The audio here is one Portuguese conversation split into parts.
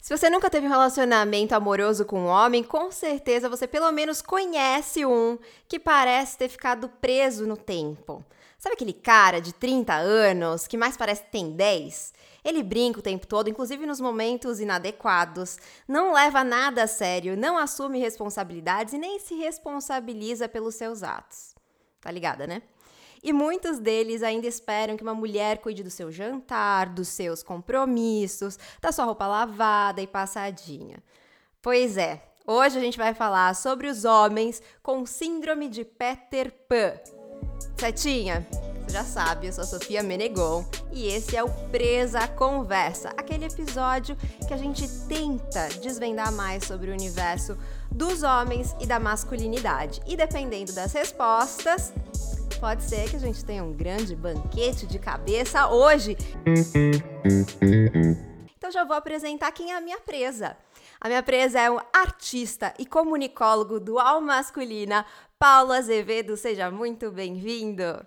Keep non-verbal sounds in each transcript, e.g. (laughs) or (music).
Se você nunca teve um relacionamento amoroso com um homem, com certeza você pelo menos conhece um que parece ter ficado preso no tempo. Sabe aquele cara de 30 anos que mais parece que tem 10? Ele brinca o tempo todo, inclusive nos momentos inadequados, não leva nada a sério, não assume responsabilidades e nem se responsabiliza pelos seus atos. Tá ligada, né? E muitos deles ainda esperam que uma mulher cuide do seu jantar, dos seus compromissos, da sua roupa lavada e passadinha. Pois é, hoje a gente vai falar sobre os homens com síndrome de Peter Pan. Setinha, você já sabe, eu sou a Sofia Menegon e esse é o Presa Conversa, aquele episódio que a gente tenta desvendar mais sobre o universo dos homens e da masculinidade. E dependendo das respostas, pode ser que a gente tenha um grande banquete de cabeça hoje. Então já vou apresentar quem é a minha presa. A minha presa é um artista e comunicólogo dual masculina, Paulo Azevedo. Seja muito bem-vindo.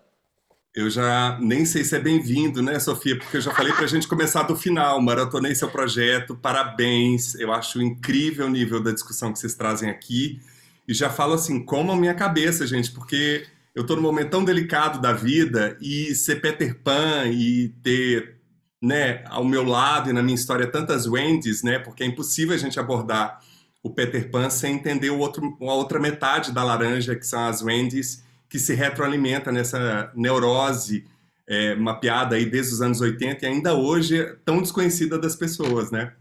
Eu já nem sei se é bem-vindo, né, Sofia? Porque eu já falei para a gente começar do final. Maratonei seu projeto, parabéns. Eu acho incrível o nível da discussão que vocês trazem aqui. E já falo assim, como a minha cabeça, gente, porque eu estou num momento tão delicado da vida e ser Peter Pan e ter né, ao meu lado e na minha história tantas Wendys, né, porque é impossível a gente abordar o Peter Pan sem entender o outro, a outra metade da laranja, que são as Wendys, que se retroalimenta nessa neurose é, mapeada aí desde os anos 80 e ainda hoje é tão desconhecida das pessoas, né?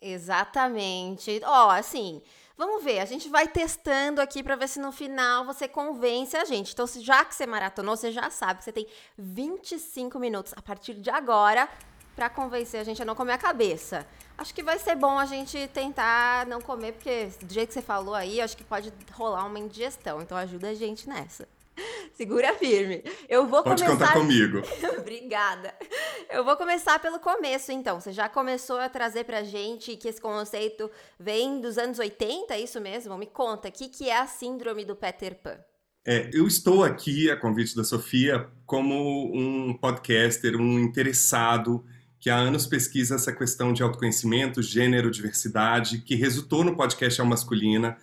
Exatamente. Ó, oh, assim, vamos ver, a gente vai testando aqui para ver se no final você convence a gente. Então, já que você maratonou, você já sabe que você tem 25 minutos a partir de agora para convencer a gente a não comer a cabeça. Acho que vai ser bom a gente tentar não comer, porque do jeito que você falou aí, acho que pode rolar uma indigestão. Então ajuda a gente nessa. (laughs) Segura firme. Eu vou Pode começar. contar comigo. (laughs) Obrigada. Eu vou começar pelo começo, então. Você já começou a trazer pra gente que esse conceito vem dos anos 80, é isso mesmo? Me conta, o que, que é a síndrome do Peter Pan? É, eu estou aqui, a convite da Sofia, como um podcaster, um interessado que há anos pesquisa essa questão de autoconhecimento, gênero, diversidade, que resultou no podcast Alma Masculina,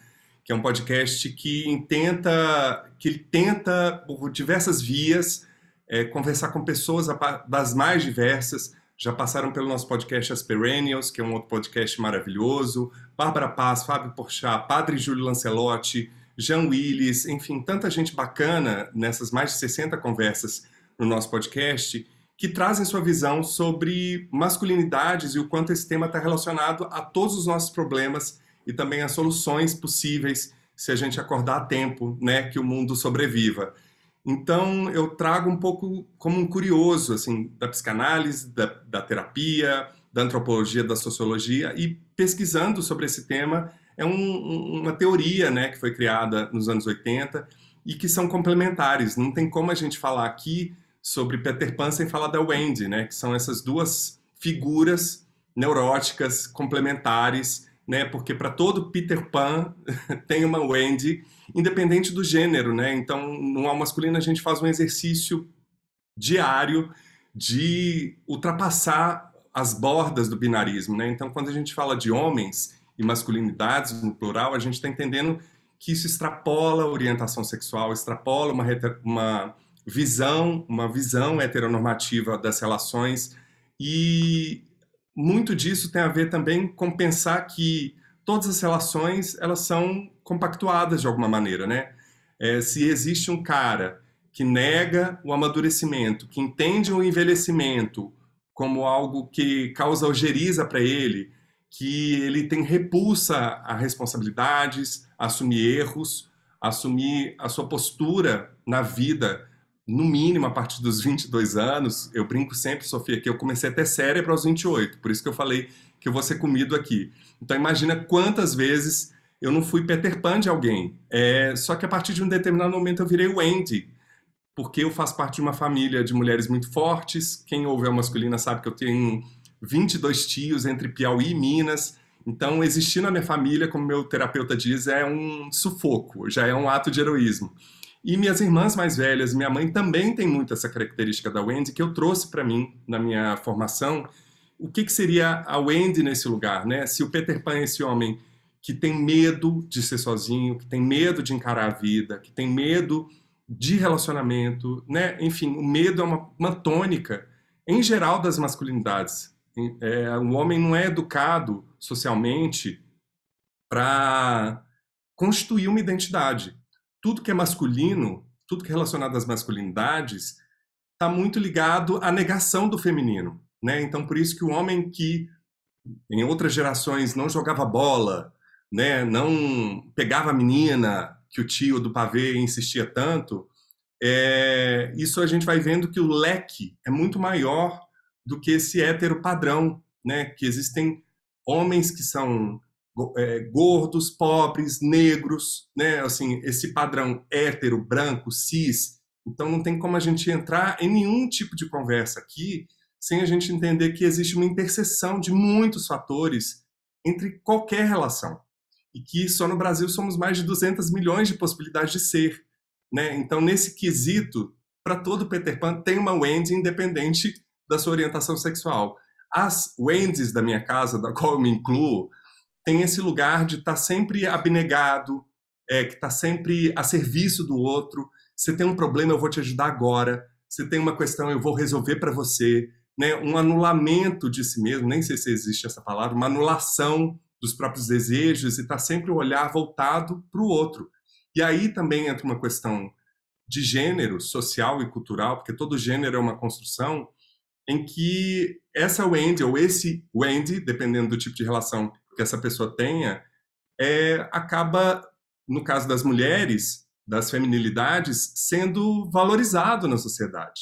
que é um podcast que tenta, que tenta por diversas vias é, conversar com pessoas das mais diversas. Já passaram pelo nosso podcast As Perennials, que é um outro podcast maravilhoso. Bárbara Paz, Fábio Porchat, Padre Júlio Lancelotti, Jean Willis, enfim, tanta gente bacana nessas mais de 60 conversas no nosso podcast que trazem sua visão sobre masculinidades e o quanto esse tema está relacionado a todos os nossos problemas e também as soluções possíveis se a gente acordar a tempo, né, que o mundo sobreviva. Então eu trago um pouco como um curioso assim da psicanálise, da, da terapia, da antropologia, da sociologia e pesquisando sobre esse tema é um, uma teoria, né, que foi criada nos anos 80 e que são complementares. Não tem como a gente falar aqui sobre Peter Pan sem falar da Wendy, né? Que são essas duas figuras neuróticas complementares, né? Porque para todo Peter Pan (laughs) tem uma Wendy, independente do gênero, né? Então, no ao masculino a gente faz um exercício diário de ultrapassar as bordas do binarismo, né? Então, quando a gente fala de homens e masculinidades no plural, a gente está entendendo que isso extrapola a orientação sexual, extrapola uma, uma visão, uma visão heteronormativa das relações e muito disso tem a ver também com pensar que todas as relações elas são compactuadas de alguma maneira, né? É, se existe um cara que nega o amadurecimento, que entende o envelhecimento como algo que causa ojeriza para ele, que ele tem repulsa a responsabilidades, assumir erros, assumir a sua postura na vida no mínimo a partir dos 22 anos, eu brinco sempre, Sofia, que eu comecei a ter cérebro aos 28, por isso que eu falei que eu vou ser comido aqui. Então imagina quantas vezes eu não fui Peter Pan de alguém. É, só que a partir de um determinado momento eu virei o Andy, porque eu faço parte de uma família de mulheres muito fortes. Quem ouve a masculina sabe que eu tenho 22 tios entre Piauí e Minas. Então, existir na minha família, como meu terapeuta diz, é um sufoco, já é um ato de heroísmo. E minhas irmãs mais velhas, minha mãe também tem muito essa característica da Wendy que eu trouxe para mim na minha formação o que, que seria a Wendy nesse lugar, né? Se o Peter Pan é esse homem que tem medo de ser sozinho, que tem medo de encarar a vida, que tem medo de relacionamento, né? Enfim, o medo é uma, uma tônica em geral das masculinidades. É, o homem não é educado socialmente para constituir uma identidade. Tudo que é masculino, tudo que é relacionado às masculinidades, está muito ligado à negação do feminino. Né? Então, por isso que o homem que em outras gerações não jogava bola, né, não pegava a menina que o tio do pavê insistia tanto, é, isso a gente vai vendo que o leque é muito maior do que esse hétero padrão, né, que existem homens que são é, gordos, pobres, negros, né, assim, esse padrão hétero, branco, cis, então não tem como a gente entrar em nenhum tipo de conversa aqui sem a gente entender que existe uma interseção de muitos fatores entre qualquer relação. E que só no Brasil somos mais de 200 milhões de possibilidades de ser. Né? Então, nesse quesito, para todo Peter Pan tem uma Wendy independente da sua orientação sexual. As Wendys da minha casa, da qual eu me incluo, tem esse lugar de estar tá sempre abnegado, é, que está sempre a serviço do outro, você tem um problema, eu vou te ajudar agora. Você tem uma questão, eu vou resolver para você. Né? Um anulamento de si mesmo, nem sei se existe essa palavra, uma anulação dos próprios desejos e está sempre o olhar voltado para o outro. E aí também entra uma questão de gênero, social e cultural, porque todo gênero é uma construção em que essa Wendy ou esse Wendy, dependendo do tipo de relação que essa pessoa tenha, é, acaba, no caso das mulheres, das feminilidades sendo valorizado na sociedade.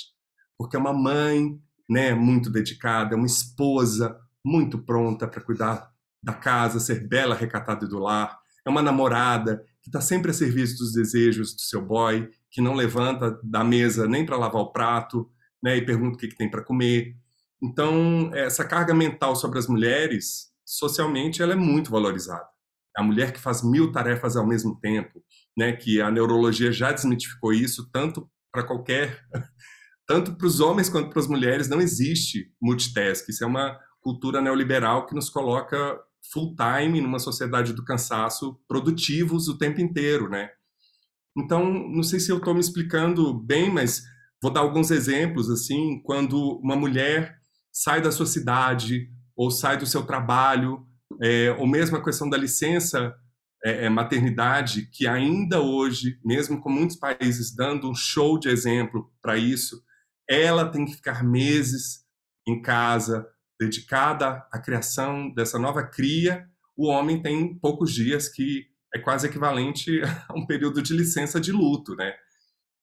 Porque é uma mãe né, muito dedicada, é uma esposa muito pronta para cuidar da casa, ser bela, recatada do lar. É uma namorada que está sempre a serviço dos desejos do seu boy, que não levanta da mesa nem para lavar o prato, né, e pergunta o que, que tem para comer. Então, essa carga mental sobre as mulheres, socialmente, ela é muito valorizada. A mulher que faz mil tarefas ao mesmo tempo, né, que a neurologia já desmitificou isso, tanto para qualquer, (laughs) tanto para os homens quanto para as mulheres, não existe multitask. Isso é uma cultura neoliberal que nos coloca full time numa sociedade do cansaço, produtivos o tempo inteiro, né? Então, não sei se eu estou me explicando bem, mas vou dar alguns exemplos, assim, quando uma mulher sai da sua cidade ou sai do seu trabalho, é, ou mesmo a questão da licença é, é, maternidade que ainda hoje, mesmo com muitos países dando um show de exemplo para isso, ela tem que ficar meses em casa, dedicada à criação dessa nova cria. O homem tem poucos dias, que é quase equivalente (laughs) a um período de licença de luto, né?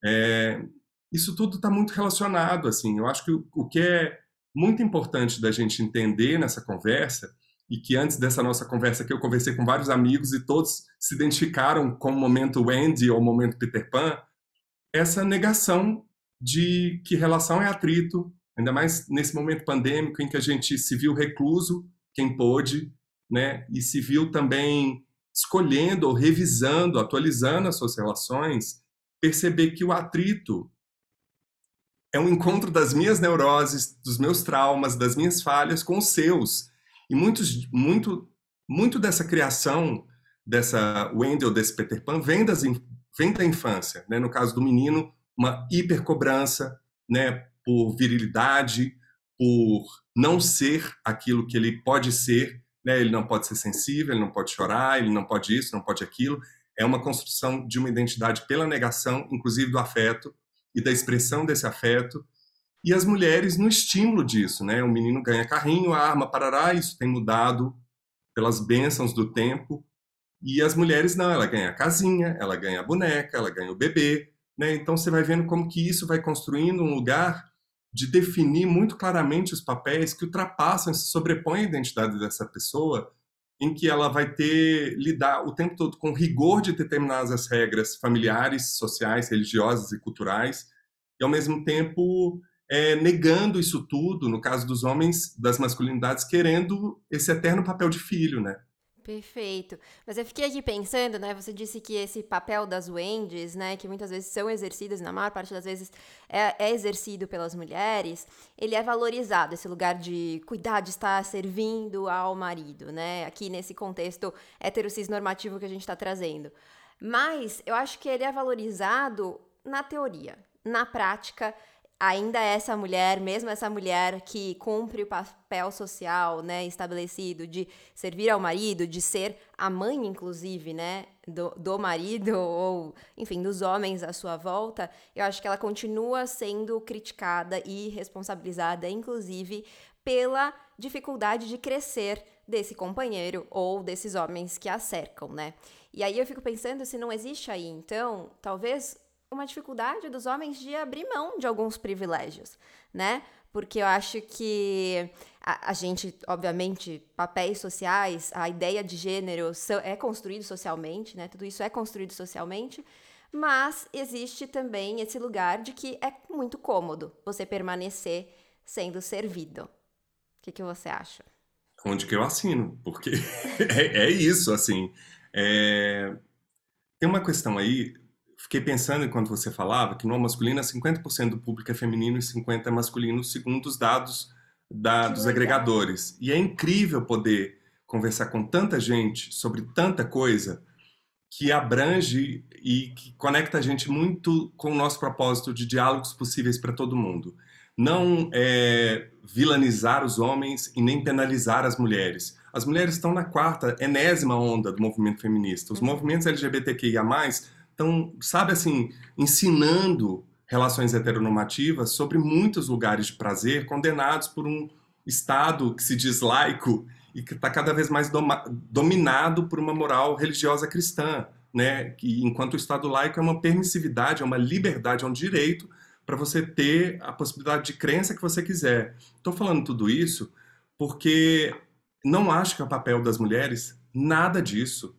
É, isso tudo está muito relacionado, assim. Eu acho que o, o que é muito importante da gente entender nessa conversa e que antes dessa nossa conversa aqui eu conversei com vários amigos e todos se identificaram com o momento Wendy ou o momento Peter Pan, essa negação de que relação é atrito, ainda mais nesse momento pandêmico em que a gente se viu recluso, quem pôde, né, e se viu também escolhendo ou revisando, atualizando as suas relações, perceber que o atrito é um encontro das minhas neuroses, dos meus traumas, das minhas falhas com os seus e muitos, muito, muito dessa criação dessa Wendell, desse Peter Pan, vem, das, vem da infância. Né? No caso do menino, uma hipercobrança né? por virilidade, por não ser aquilo que ele pode ser. Né? Ele não pode ser sensível, ele não pode chorar, ele não pode isso, não pode aquilo. É uma construção de uma identidade pela negação, inclusive do afeto e da expressão desse afeto e as mulheres no estímulo disso, né? O menino ganha carrinho, arma, parará, isso tem mudado pelas bênçãos do tempo. E as mulheres não, ela ganha a casinha, ela ganha a boneca, ela ganha o bebê, né? Então você vai vendo como que isso vai construindo um lugar de definir muito claramente os papéis que ultrapassam, se sobrepõem a identidade dessa pessoa, em que ela vai ter lidar o tempo todo com rigor de determinadas regras familiares, sociais, religiosas e culturais, e ao mesmo tempo é, negando isso tudo, no caso dos homens, das masculinidades, querendo esse eterno papel de filho, né? Perfeito. Mas eu fiquei aqui pensando, né? Você disse que esse papel das Wendy's, né, que muitas vezes são exercidas, na maior parte das vezes é, é, exercido pelas mulheres, ele é valorizado, esse lugar de cuidar, de estar servindo ao marido, né? Aqui nesse contexto heterocis normativo que a gente está trazendo. Mas eu acho que ele é valorizado na teoria. Na prática, ainda é essa mulher, mesmo essa mulher que cumpre o papel social, né, estabelecido de servir ao marido, de ser a mãe, inclusive, né, do, do marido (laughs) ou, enfim, dos homens à sua volta, eu acho que ela continua sendo criticada e responsabilizada, inclusive, pela dificuldade de crescer desse companheiro ou desses homens que a cercam, né? E aí eu fico pensando se não existe aí, então, talvez uma dificuldade dos homens de abrir mão de alguns privilégios, né? Porque eu acho que a, a gente, obviamente, papéis sociais, a ideia de gênero é construído socialmente, né? Tudo isso é construído socialmente, mas existe também esse lugar de que é muito cômodo você permanecer sendo servido. O que, que você acha? Onde que eu assino, porque (laughs) é, é, isso, assim. É... Tem uma questão aí, fiquei pensando enquanto você falava que no masculino 50% do público é feminino e 50% é masculino, segundo os dados da, dos agregadores. E é incrível poder conversar com tanta gente sobre tanta coisa que abrange e que conecta a gente muito com o nosso propósito de diálogos possíveis para todo mundo. Não é, vilanizar os homens e nem penalizar as mulheres. As mulheres estão na quarta, enésima onda do movimento feminista. Os uhum. movimentos LGBTQIA+, então, sabe assim, ensinando relações heteronormativas sobre muitos lugares de prazer condenados por um Estado que se diz laico e que está cada vez mais dominado por uma moral religiosa cristã, né? Que enquanto o Estado laico é uma permissividade, é uma liberdade, é um direito para você ter a possibilidade de crença que você quiser. Estou falando tudo isso porque não acho que é o papel das mulheres nada disso.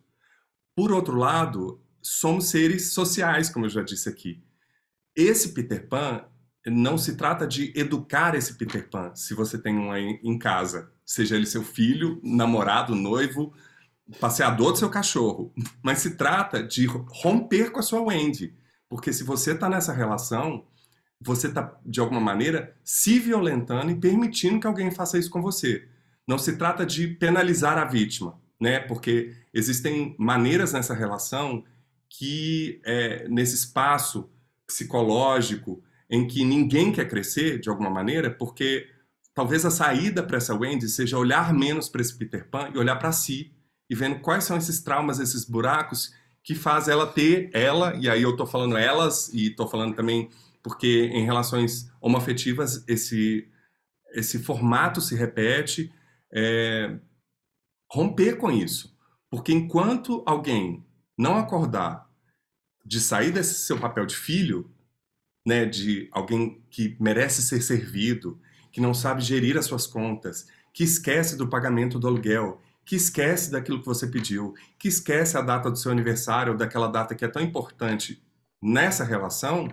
Por outro lado, somos seres sociais, como eu já disse aqui. Esse Peter Pan não se trata de educar esse Peter Pan, se você tem um em casa, seja ele seu filho, namorado, noivo, passeador do seu cachorro, mas se trata de romper com a sua Wendy, porque se você está nessa relação, você está de alguma maneira se violentando e permitindo que alguém faça isso com você. Não se trata de penalizar a vítima, né? Porque existem maneiras nessa relação que é, nesse espaço psicológico em que ninguém quer crescer de alguma maneira, porque talvez a saída para essa Wendy seja olhar menos para esse Peter Pan e olhar para si e vendo quais são esses traumas, esses buracos que faz ela ter ela, e aí eu estou falando elas e estou falando também porque em relações homoafetivas esse esse formato se repete, é, romper com isso. Porque enquanto alguém não acordar de sair desse seu papel de filho, né, de alguém que merece ser servido, que não sabe gerir as suas contas, que esquece do pagamento do aluguel, que esquece daquilo que você pediu, que esquece a data do seu aniversário daquela data que é tão importante nessa relação,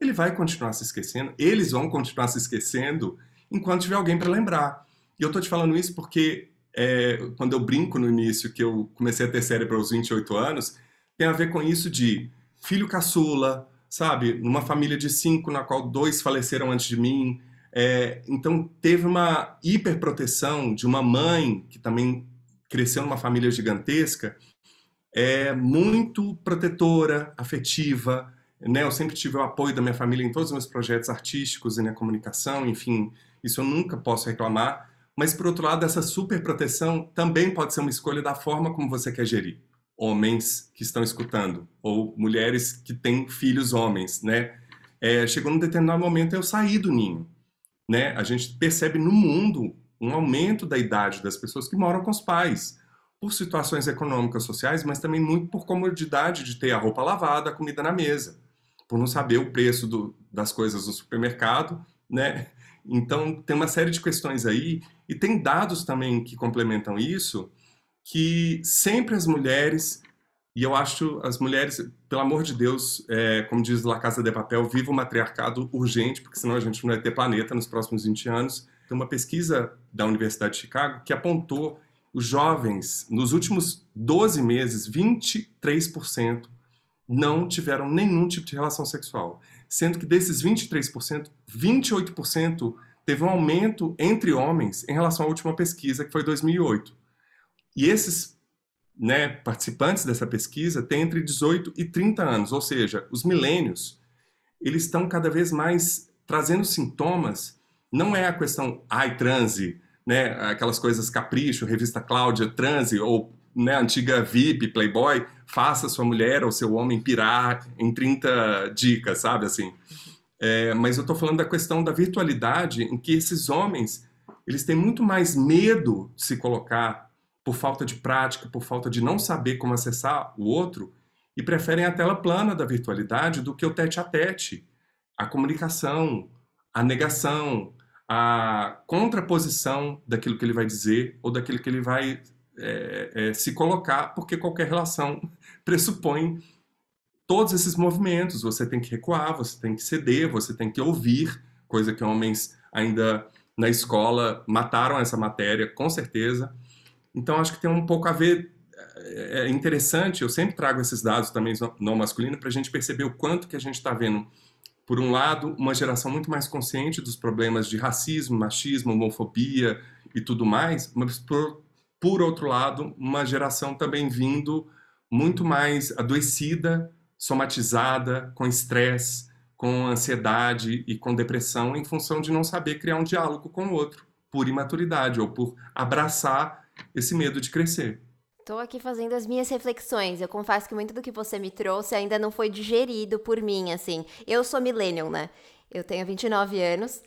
ele vai continuar se esquecendo, eles vão continuar se esquecendo enquanto tiver alguém para lembrar. E eu tô te falando isso porque é, quando eu brinco no início que eu comecei a ter cérebro aos 28 anos, tem a ver com isso de filho caçula, sabe? Numa família de cinco, na qual dois faleceram antes de mim. É, então, teve uma hiperproteção de uma mãe que também cresceu numa família gigantesca, é muito protetora, afetiva. Né? Eu sempre tive o apoio da minha família em todos os meus projetos artísticos e na comunicação, enfim, isso eu nunca posso reclamar. Mas, por outro lado, essa super proteção também pode ser uma escolha da forma como você quer gerir homens que estão escutando, ou mulheres que têm filhos homens, né? É, chegou num determinado momento eu saí do ninho, né? A gente percebe no mundo um aumento da idade das pessoas que moram com os pais, por situações econômicas, sociais, mas também muito por comodidade de ter a roupa lavada, a comida na mesa, por não saber o preço do, das coisas no supermercado, né? Então tem uma série de questões aí e tem dados também que complementam isso que sempre as mulheres, e eu acho as mulheres, pelo amor de Deus, é, como diz La Casa de Papel, viva o matriarcado urgente, porque senão a gente não vai ter planeta nos próximos 20 anos. Tem uma pesquisa da Universidade de Chicago que apontou os jovens, nos últimos 12 meses, 23% não tiveram nenhum tipo de relação sexual. Sendo que desses 23%, 28% teve um aumento entre homens em relação à última pesquisa, que foi 2008. E esses né, participantes dessa pesquisa têm entre 18 e 30 anos, ou seja, os milênios, eles estão cada vez mais trazendo sintomas. Não é a questão, ai, transe, né, aquelas coisas capricho, revista Cláudia, transe, ou né, antiga VIP, Playboy, faça sua mulher ou seu homem pirar em 30 dicas, sabe assim. É, mas eu estou falando da questão da virtualidade, em que esses homens eles têm muito mais medo de se colocar por falta de prática, por falta de não saber como acessar o outro, e preferem a tela plana da virtualidade do que o tete a tete, a comunicação, a negação, a contraposição daquilo que ele vai dizer ou daquilo que ele vai é, é, se colocar, porque qualquer relação (laughs) pressupõe todos esses movimentos. Você tem que recuar, você tem que ceder, você tem que ouvir, coisa que homens ainda na escola mataram essa matéria, com certeza. Então, acho que tem um pouco a ver. É, é interessante, eu sempre trago esses dados também no masculino para a gente perceber o quanto que a gente está vendo por um lado, uma geração muito mais consciente dos problemas de racismo, machismo, homofobia e tudo mais, mas por, por outro lado, uma geração também vindo muito mais adoecida, somatizada, com estresse, com ansiedade e com depressão, em função de não saber criar um diálogo com o outro, por imaturidade ou por abraçar esse medo de crescer. Tô aqui fazendo as minhas reflexões. Eu confesso que muito do que você me trouxe ainda não foi digerido por mim, assim. Eu sou millennial, né? Eu tenho 29 anos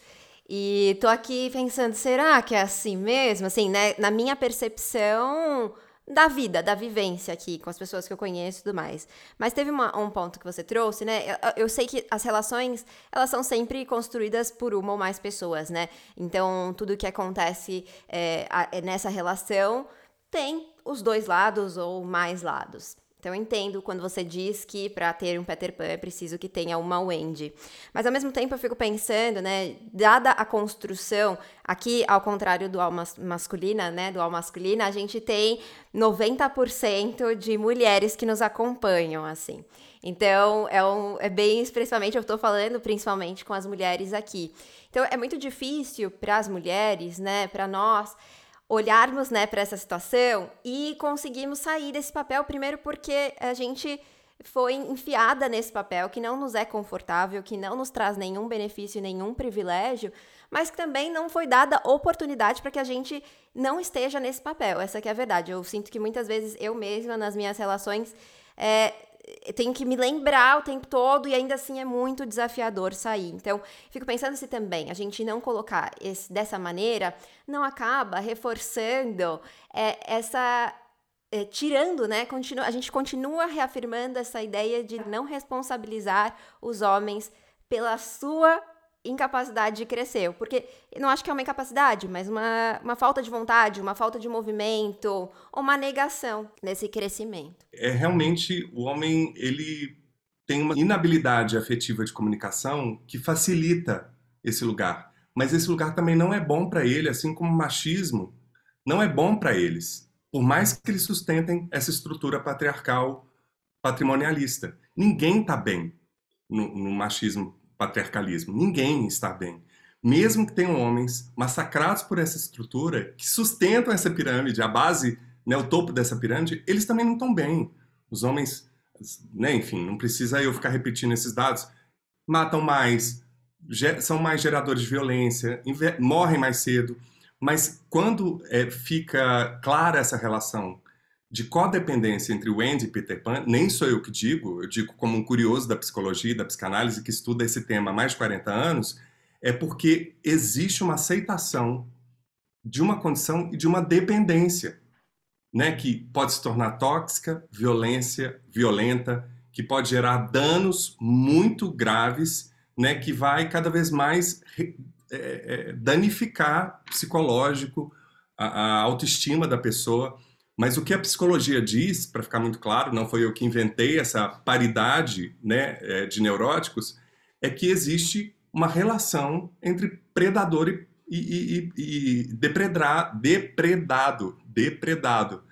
e tô aqui pensando, será que é assim mesmo? Assim, né? Na minha percepção da vida, da vivência aqui com as pessoas que eu conheço e tudo mais. Mas teve uma, um ponto que você trouxe, né? Eu, eu, sei que as relações, elas são sempre construídas por uma ou mais pessoas, né? Então, tudo que acontece é, a, nessa relação tem os dois lados ou mais lados. Então eu entendo quando você diz que para ter um Peter Pan é preciso que tenha uma Wendy. Mas ao mesmo tempo eu fico pensando, né, dada a construção, aqui ao contrário do alma masculina, né, do alma masculina, a gente tem 90% de mulheres que nos acompanham, assim. Então, é, um, é bem expressamente, eu estou falando principalmente com as mulheres aqui. Então, é muito difícil para as mulheres, né, para nós, olharmos né, para essa situação e conseguirmos sair desse papel, primeiro porque a gente foi enfiada nesse papel que não nos é confortável, que não nos traz nenhum benefício, nenhum privilégio, mas que também não foi dada oportunidade para que a gente não esteja nesse papel. Essa é a verdade. Eu sinto que muitas vezes eu mesma, nas minhas relações, é, tenho que me lembrar o tempo todo e ainda assim é muito desafiador sair. Então, fico pensando se também a gente não colocar esse, dessa maneira não acaba reforçando é, essa. É, tirando, né? Continua, a gente continua reafirmando essa ideia de não responsabilizar os homens pela sua incapacidade de crescer. Porque não acho que é uma incapacidade, mas uma, uma falta de vontade, uma falta de movimento, uma negação nesse crescimento. É realmente o homem, ele tem uma inabilidade afetiva de comunicação que facilita esse lugar. Mas esse lugar também não é bom para ele, assim como o machismo não é bom para eles. Por mais que eles sustentem essa estrutura patriarcal patrimonialista. Ninguém está bem no, no machismo patriarcalismo. Ninguém está bem. Mesmo que tenham homens massacrados por essa estrutura, que sustentam essa pirâmide, a base, né, o topo dessa pirâmide, eles também não estão bem. Os homens, né, enfim, não precisa eu ficar repetindo esses dados, matam mais, são mais geradores de violência, morrem mais cedo. Mas quando é, fica clara essa relação de codependência entre o Andy e Peter Pan, nem sou eu que digo, eu digo como um curioso da psicologia, da psicanálise, que estuda esse tema há mais de 40 anos, é porque existe uma aceitação de uma condição e de uma dependência, né, que pode se tornar tóxica, violência, violenta, que pode gerar danos muito graves, né, que vai cada vez mais é, é, danificar psicológico, a, a autoestima da pessoa. Mas o que a psicologia diz, para ficar muito claro, não foi eu que inventei essa paridade né, é, de neuróticos, é que existe uma relação entre predador e, e, e, e depredado, depredado.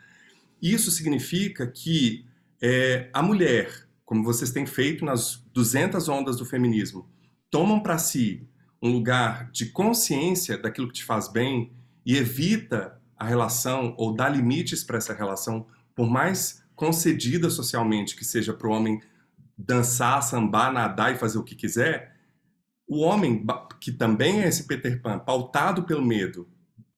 Isso significa que é, a mulher, como vocês têm feito nas 200 ondas do feminismo, tomam para si um lugar de consciência daquilo que te faz bem e evita a relação ou dá limites para essa relação, por mais concedida socialmente que seja para o homem dançar, sambar, nadar e fazer o que quiser, o homem que também é esse Peter Pan, pautado pelo medo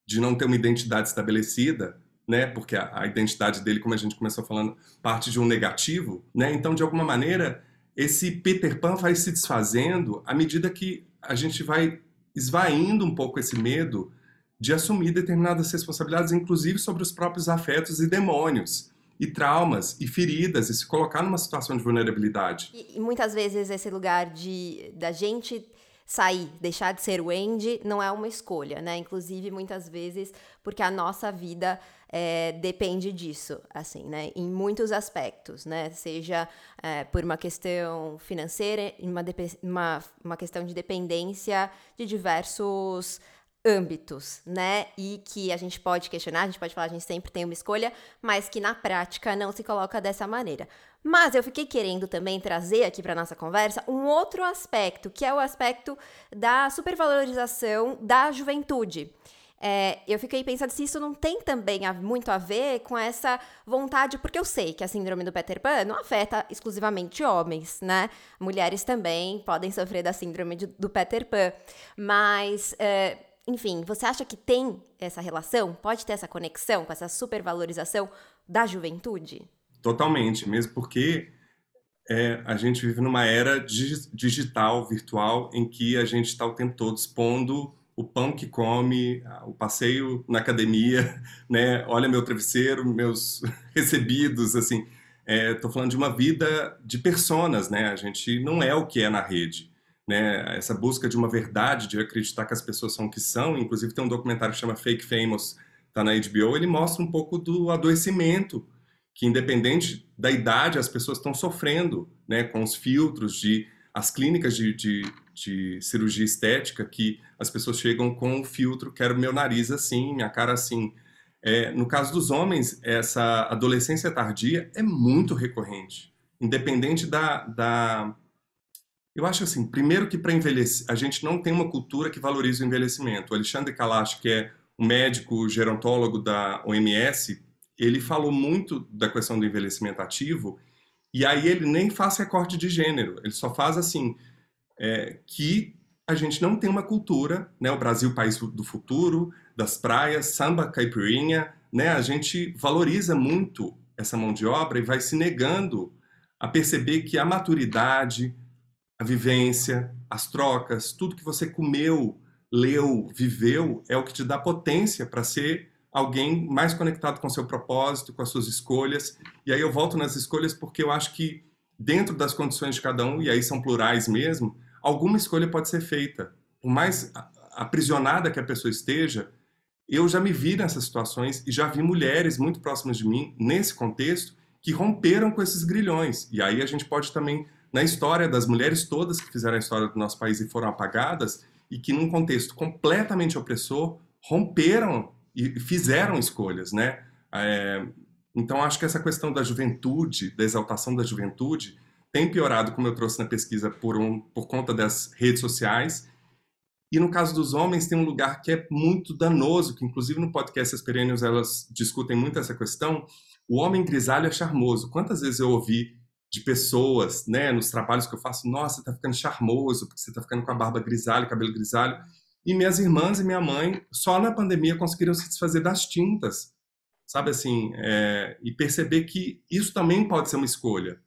de não ter uma identidade estabelecida, né? Porque a, a, identidade dele, como a gente começou falando, parte de um negativo, né? Então, de alguma maneira, esse Peter Pan vai se desfazendo à medida que a gente vai esvaindo um pouco esse medo de assumir determinadas responsabilidades, inclusive sobre os próprios afetos e demônios e traumas e feridas e se colocar numa situação de vulnerabilidade. E, e muitas vezes esse lugar de da gente sair, deixar de ser o Andy, não é uma escolha, né? Inclusive, muitas vezes, porque a nossa vida é, depende disso, assim, né? Em muitos aspectos, né? Seja é, por uma questão financeira, uma, uma, uma questão de dependência de diversos âmbitos, né? E que a gente pode questionar, a gente pode falar, a gente sempre tem uma escolha, mas que na prática não se coloca dessa maneira. Mas eu fiquei querendo também trazer aqui para nossa conversa um outro aspecto, que é o aspecto da supervalorização da juventude. É, eu fiquei pensando se isso não tem também muito a ver com essa vontade, porque eu sei que a síndrome do Peter Pan não afeta exclusivamente homens, né? Mulheres também podem sofrer da síndrome de, do Peter Pan, mas. É, enfim, você acha que tem essa relação? Pode ter essa conexão com essa supervalorização da juventude? Totalmente, mesmo porque é, a gente vive numa era digital, virtual, em que a gente está o tempo todo expondo o pão que come, o passeio na academia, (laughs) né? Olha meu travesseiro, meus (laughs) recebidos, assim. Estou é, falando de uma vida de personas, né? A gente não é o que é na rede, né? Essa busca de uma verdade, de acreditar que as pessoas são o que são. Inclusive tem um documentário que chama Fake Famous, tá na HBO. Ele mostra um pouco do adoecimento que independente da idade as pessoas estão sofrendo, né, com os filtros de as clínicas de, de, de cirurgia estética que as pessoas chegam com o filtro, quero meu nariz assim, minha cara assim. É, no caso dos homens, essa adolescência tardia é muito recorrente, independente da, da eu acho assim, primeiro que para envelhecer, a gente não tem uma cultura que valoriza o envelhecimento. O Alexandre Kalash, que é o médico gerontólogo da OMS, ele falou muito da questão do envelhecimento ativo, e aí ele nem faz recorte de gênero, ele só faz assim, é, que a gente não tem uma cultura, né, o Brasil, país do futuro, das praias, samba, caipirinha, né, a gente valoriza muito essa mão de obra e vai se negando a perceber que a maturidade, a vivência, as trocas, tudo que você comeu, leu, viveu, é o que te dá potência para ser alguém mais conectado com seu propósito, com as suas escolhas. E aí eu volto nas escolhas porque eu acho que dentro das condições de cada um, e aí são plurais mesmo, alguma escolha pode ser feita. Por mais aprisionada que a pessoa esteja, eu já me vi nessas situações e já vi mulheres muito próximas de mim nesse contexto que romperam com esses grilhões. E aí a gente pode também na história das mulheres todas que fizeram a história do nosso país e foram apagadas e que num contexto completamente opressor romperam e fizeram escolhas, né? É, então, acho que essa questão da juventude, da exaltação da juventude, tem piorado, como eu trouxe na pesquisa, por, um, por conta das redes sociais. E no caso dos homens, tem um lugar que é muito danoso, que inclusive no podcast As Perênios elas discutem muito essa questão. O homem grisalho é charmoso. Quantas vezes eu ouvi de pessoas, né, nos trabalhos que eu faço, nossa, você tá ficando charmoso, porque você tá ficando com a barba grisalha, cabelo grisalho. E minhas irmãs e minha mãe, só na pandemia, conseguiram se desfazer das tintas, sabe assim? É, e perceber que isso também pode ser uma escolha,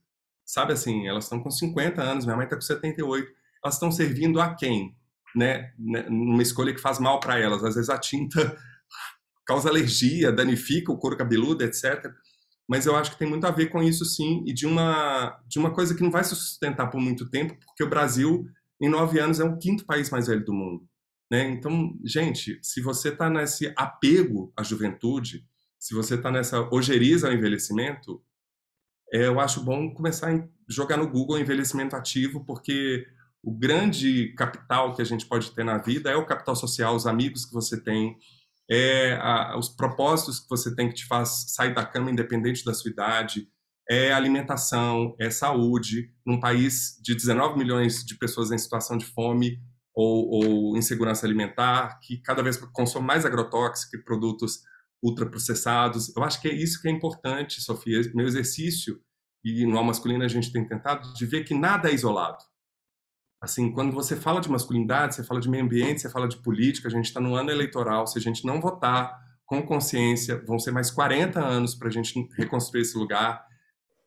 sabe assim? Elas estão com 50 anos, minha mãe está com 78, elas estão servindo a quem? Né? né? Numa escolha que faz mal para elas. Às vezes a tinta (laughs) causa alergia, danifica o couro cabeludo, etc. Mas eu acho que tem muito a ver com isso, sim, e de uma, de uma coisa que não vai se sustentar por muito tempo, porque o Brasil, em nove anos, é o quinto país mais velho do mundo. Né? Então, gente, se você está nesse apego à juventude, se você está nessa ojeriza ao envelhecimento, é, eu acho bom começar a jogar no Google envelhecimento ativo, porque o grande capital que a gente pode ter na vida é o capital social, os amigos que você tem, é a, os propósitos que você tem que te faz sair da cama independente da sua idade, é alimentação, é saúde. Num país de 19 milhões de pessoas em situação de fome ou, ou insegurança alimentar, que cada vez consome mais agrotóxico e produtos ultraprocessados. Eu acho que é isso que é importante, Sofia. Meu exercício, e no Al Masculino a gente tem tentado, de ver que nada é isolado. Assim, quando você fala de masculinidade, você fala de meio ambiente, você fala de política, a gente está no ano eleitoral, se a gente não votar com consciência, vão ser mais 40 anos para a gente reconstruir esse lugar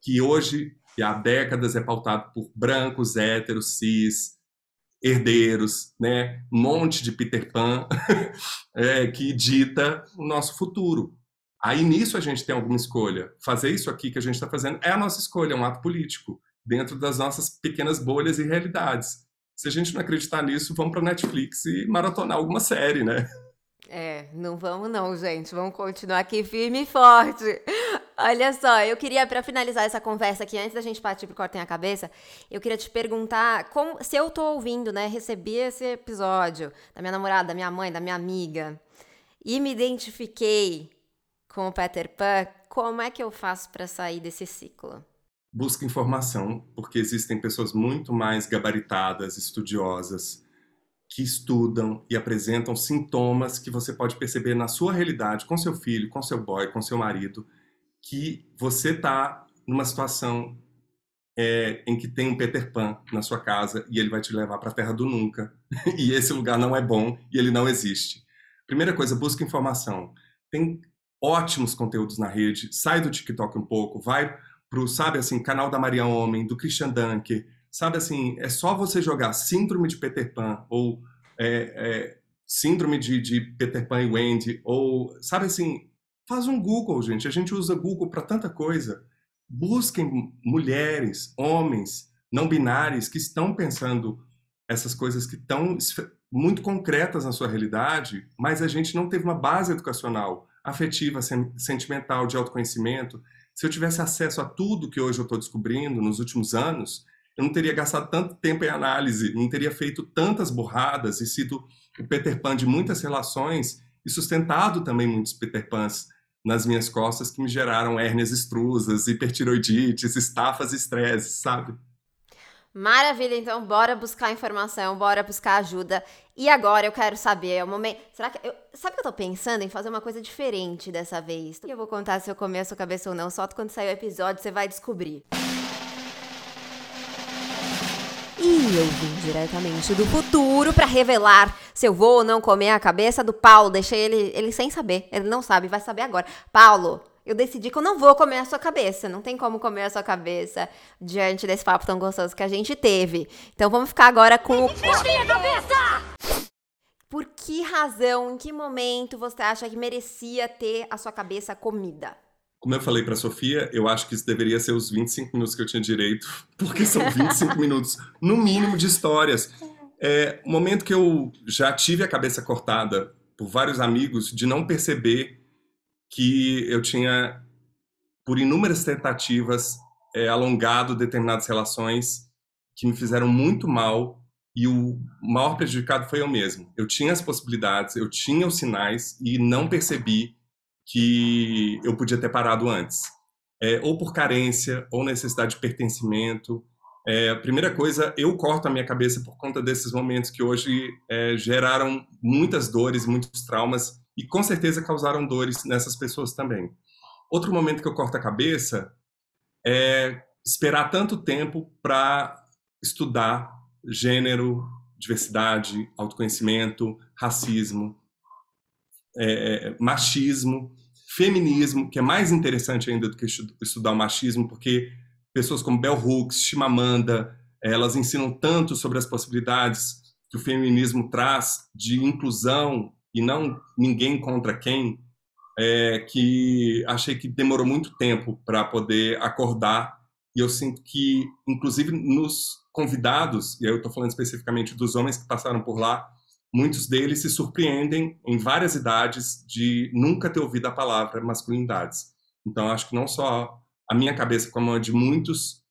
que hoje e há décadas é pautado por brancos, héteros, cis, herdeiros, né? um monte de Peter Pan (laughs) é, que dita o nosso futuro. Aí nisso a gente tem alguma escolha. Fazer isso aqui que a gente está fazendo é a nossa escolha, é um ato político, dentro das nossas pequenas bolhas e realidades. Se a gente não acreditar nisso, vamos para Netflix e maratonar alguma série, né? É, não vamos não, gente. Vamos continuar aqui firme e forte. Olha só, eu queria, para finalizar essa conversa aqui, antes da gente partir pro Cortem a Cabeça, eu queria te perguntar como, se eu tô ouvindo, né, recebi esse episódio da minha namorada, da minha mãe, da minha amiga, e me identifiquei com o Peter Pan, como é que eu faço para sair desse ciclo? Busca informação, porque existem pessoas muito mais gabaritadas, estudiosas, que estudam e apresentam sintomas que você pode perceber na sua realidade, com seu filho, com seu boy, com seu marido, que você está numa situação é, em que tem um Peter Pan na sua casa e ele vai te levar para a Terra do Nunca. (laughs) e esse lugar não é bom e ele não existe. Primeira coisa, busca informação. Tem ótimos conteúdos na rede. Sai do TikTok um pouco, vai pro, sabe assim, canal da Maria Homem, do Christian Dunker, sabe assim, é só você jogar Síndrome de Peter Pan ou é, é, Síndrome de, de, Peter Pan e Wendy ou, sabe assim, faz um Google, gente. A gente usa Google para tanta coisa. Busquem mulheres, homens, não binários que estão pensando essas coisas que estão muito concretas na sua realidade, mas a gente não teve uma base educacional, afetiva, sentimental, de autoconhecimento. Se eu tivesse acesso a tudo que hoje eu estou descobrindo nos últimos anos, eu não teria gastado tanto tempo em análise, não teria feito tantas borradas e sido o Peter Pan de muitas relações e sustentado também muitos Peter Pans nas minhas costas que me geraram hérnias estrusas, hipertiroidites, estafas e estresse, sabe? Maravilha, então bora buscar informação, bora buscar ajuda. E agora eu quero saber, é o momento. Será que. Eu, sabe que eu tô pensando em fazer uma coisa diferente dessa vez? Eu vou contar se eu começo a cabeça ou não, só quando sair o episódio você vai descobrir. E eu vim diretamente do futuro para revelar se eu vou ou não comer a cabeça do Paulo. Deixei ele, ele sem saber. Ele não sabe, vai saber agora. Paulo, eu decidi que eu não vou comer a sua cabeça. Não tem como comer a sua cabeça diante desse papo tão gostoso que a gente teve. Então vamos ficar agora com o. Por que razão, em que momento você acha que merecia ter a sua cabeça comida? Como eu falei para Sofia, eu acho que isso deveria ser os 25 minutos que eu tinha direito, (laughs) porque são 25 minutos, no mínimo, de histórias. É, o momento que eu já tive a cabeça cortada por vários amigos de não perceber que eu tinha, por inúmeras tentativas, é, alongado determinadas relações que me fizeram muito mal e o maior prejudicado foi eu mesmo. Eu tinha as possibilidades, eu tinha os sinais e não percebi que eu podia ter parado antes. É, ou por carência, ou necessidade de pertencimento. É, a primeira coisa, eu corto a minha cabeça por conta desses momentos que hoje é, geraram muitas dores, muitos traumas, e com certeza causaram dores nessas pessoas também. Outro momento que eu corto a cabeça é esperar tanto tempo para estudar gênero, diversidade, autoconhecimento, racismo, é, é, machismo, feminismo, que é mais interessante ainda do que estudar o machismo, porque pessoas como Bell Hooks, Chimamanda, elas ensinam tanto sobre as possibilidades que o feminismo traz de inclusão e não ninguém contra quem, é, que achei que demorou muito tempo para poder acordar. E eu sinto que, inclusive nos convidados, e eu estou falando especificamente dos homens que passaram por lá, muitos deles se surpreendem em várias idades de nunca ter ouvido a palavra masculinidades. Então, acho que não só a minha cabeça, como a de muitos,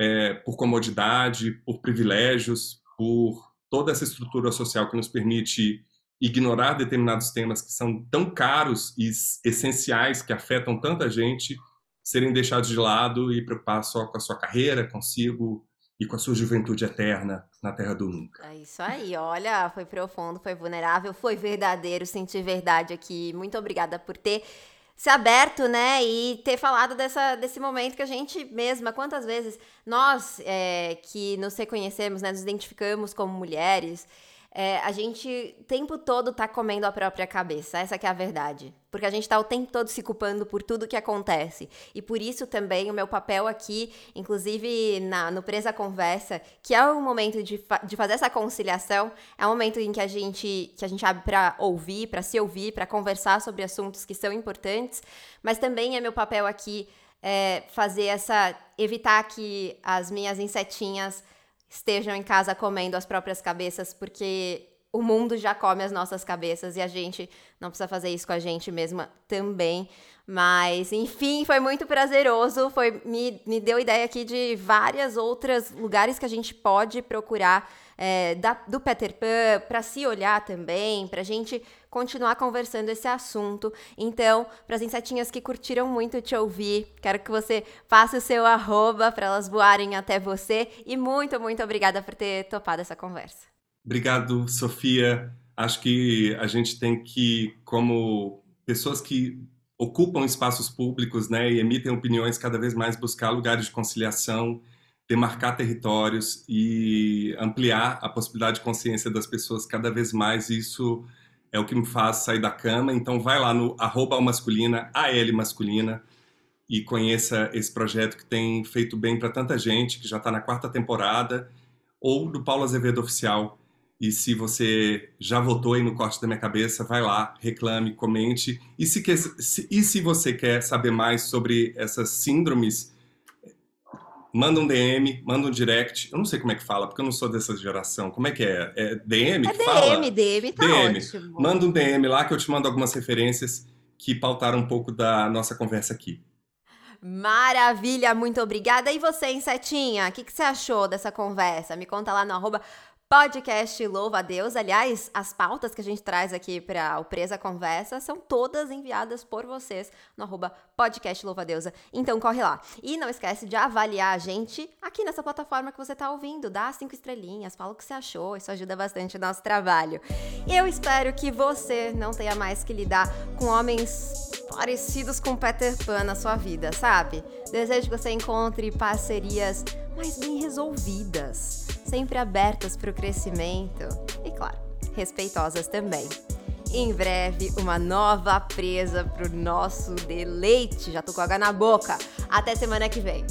é, por comodidade, por privilégios, por toda essa estrutura social que nos permite ignorar determinados temas que são tão caros e essenciais, que afetam tanta gente, serem deixados de lado e preocupar só com a sua carreira, consigo e com a sua juventude eterna na terra do nunca. É isso aí, olha, foi profundo, foi vulnerável, foi verdadeiro, senti verdade aqui. Muito obrigada por ter se aberto, né, e ter falado dessa, desse momento que a gente mesma, quantas vezes nós é, que nos reconhecemos, né, nos identificamos como mulheres, é, a gente o tempo todo tá comendo a própria cabeça, essa é a verdade. Porque a gente tá o tempo todo se culpando por tudo que acontece. E por isso também o meu papel aqui, inclusive na, no Presa Conversa, que é o momento de, fa de fazer essa conciliação, é o momento em que a gente, que a gente abre para ouvir, para se ouvir, para conversar sobre assuntos que são importantes, mas também é meu papel aqui é, fazer essa. evitar que as minhas insetinhas estejam em casa comendo as próprias cabeças, porque o mundo já come as nossas cabeças e a gente não precisa fazer isso com a gente mesma também. Mas, enfim, foi muito prazeroso. Foi, me, me deu ideia aqui de várias outras lugares que a gente pode procurar é, da, do Peter Pan para se olhar também, para a gente continuar conversando esse assunto. Então, para as insetinhas que curtiram muito te ouvir, quero que você passe o seu arroba para elas voarem até você. E muito, muito obrigada por ter topado essa conversa. Obrigado, Sofia. Acho que a gente tem que, como pessoas que ocupam espaços públicos né, e emitem opiniões, cada vez mais buscar lugares de conciliação demarcar territórios e ampliar a possibilidade de consciência das pessoas cada vez mais. Isso é o que me faz sair da cama. Então, vai lá no arroba masculina, AL masculina, e conheça esse projeto que tem feito bem para tanta gente, que já está na quarta temporada, ou do Paulo Azevedo Oficial. E se você já votou aí no corte da minha cabeça, vai lá, reclame, comente. E se, quer, se, e se você quer saber mais sobre essas síndromes manda um DM, manda um direct. Eu não sei como é que fala, porque eu não sou dessa geração. Como é que é? É DM é que DM, fala? DM, tá DM. ótimo. Manda um DM lá que eu te mando algumas referências que pautaram um pouco da nossa conversa aqui. Maravilha, muito obrigada. E você, Insetinha, o que, que, você achou dessa conversa? Me conta lá no arroba podcast Louva a Deus. Aliás, as pautas que a gente traz aqui para o Presa Conversa são todas enviadas por vocês no arroba podcast Louva Deusa. Então corre lá. E não esquece de avaliar a gente aqui nessa plataforma que você está ouvindo. Dá cinco estrelinhas, fala o que você achou. Isso ajuda bastante o nosso trabalho. Eu espero que você não tenha mais que lidar com homens parecidos com Peter Pan na sua vida, sabe? Desejo que você encontre parcerias mais bem resolvidas, sempre abertas para o crescimento e, claro, respeitosas também. Em breve, uma nova presa para o nosso deleite. Já tô com água na boca. Até semana que vem.